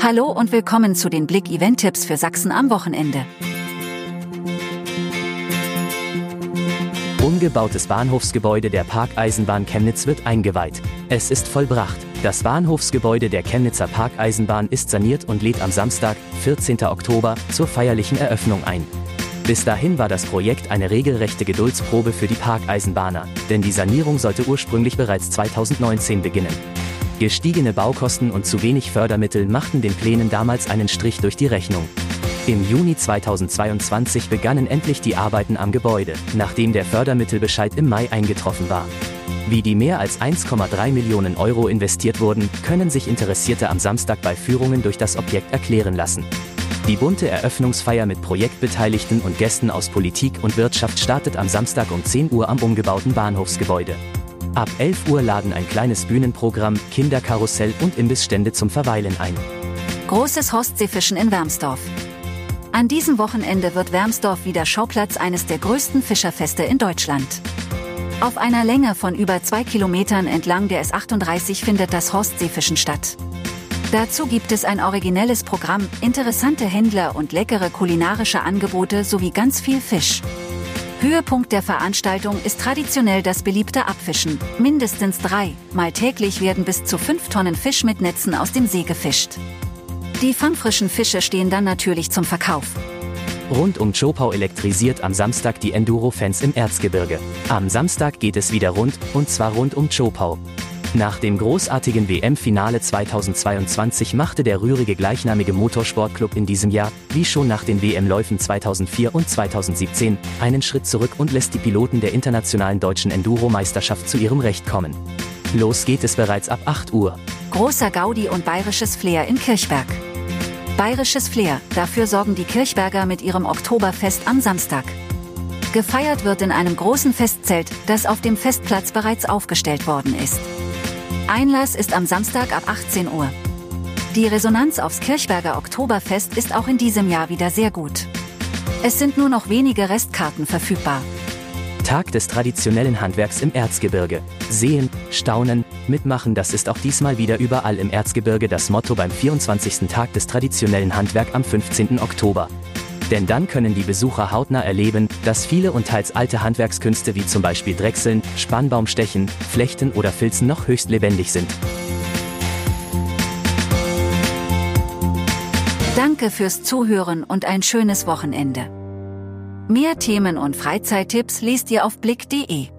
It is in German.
Hallo und willkommen zu den Blick Event Tipps für Sachsen am Wochenende. Umgebautes Bahnhofsgebäude der Parkeisenbahn Chemnitz wird eingeweiht. Es ist vollbracht. Das Bahnhofsgebäude der Chemnitzer Parkeisenbahn ist saniert und lädt am Samstag, 14. Oktober, zur feierlichen Eröffnung ein. Bis dahin war das Projekt eine regelrechte Geduldsprobe für die Parkeisenbahner, denn die Sanierung sollte ursprünglich bereits 2019 beginnen. Gestiegene Baukosten und zu wenig Fördermittel machten den Plänen damals einen Strich durch die Rechnung. Im Juni 2022 begannen endlich die Arbeiten am Gebäude, nachdem der Fördermittelbescheid im Mai eingetroffen war. Wie die mehr als 1,3 Millionen Euro investiert wurden, können sich Interessierte am Samstag bei Führungen durch das Objekt erklären lassen. Die bunte Eröffnungsfeier mit Projektbeteiligten und Gästen aus Politik und Wirtschaft startet am Samstag um 10 Uhr am umgebauten Bahnhofsgebäude. Ab 11 Uhr laden ein kleines Bühnenprogramm, Kinderkarussell und Imbissstände zum Verweilen ein. Großes Hostseefischen in Wermsdorf. An diesem Wochenende wird Wermsdorf wieder Schauplatz eines der größten Fischerfeste in Deutschland. Auf einer Länge von über zwei Kilometern entlang der S38 findet das Hostseefischen statt. Dazu gibt es ein originelles Programm, interessante Händler und leckere kulinarische Angebote sowie ganz viel Fisch. Höhepunkt der Veranstaltung ist traditionell das beliebte Abfischen. Mindestens drei, mal täglich werden bis zu fünf Tonnen Fisch mit Netzen aus dem See gefischt. Die fangfrischen Fische stehen dann natürlich zum Verkauf. Rund um Chopau elektrisiert am Samstag die Enduro-Fans im Erzgebirge. Am Samstag geht es wieder rund, und zwar rund um Chopau. Nach dem großartigen WM-Finale 2022 machte der rührige gleichnamige Motorsportclub in diesem Jahr, wie schon nach den WM-Läufen 2004 und 2017, einen Schritt zurück und lässt die Piloten der internationalen deutschen Enduro-Meisterschaft zu ihrem Recht kommen. Los geht es bereits ab 8 Uhr. Großer Gaudi und bayerisches Flair in Kirchberg. Bayerisches Flair, dafür sorgen die Kirchberger mit ihrem Oktoberfest am Samstag. Gefeiert wird in einem großen Festzelt, das auf dem Festplatz bereits aufgestellt worden ist. Einlass ist am Samstag ab 18 Uhr. Die Resonanz aufs Kirchberger Oktoberfest ist auch in diesem Jahr wieder sehr gut. Es sind nur noch wenige Restkarten verfügbar. Tag des traditionellen Handwerks im Erzgebirge. Sehen, staunen, mitmachen, das ist auch diesmal wieder überall im Erzgebirge das Motto beim 24. Tag des traditionellen Handwerk am 15. Oktober. Denn dann können die Besucher hautnah erleben, dass viele und teils alte Handwerkskünste wie zum Beispiel Drechseln, Spannbaumstechen, Flechten oder Filzen noch höchst lebendig sind. Danke fürs Zuhören und ein schönes Wochenende. Mehr Themen und Freizeittipps liest ihr auf blick.de.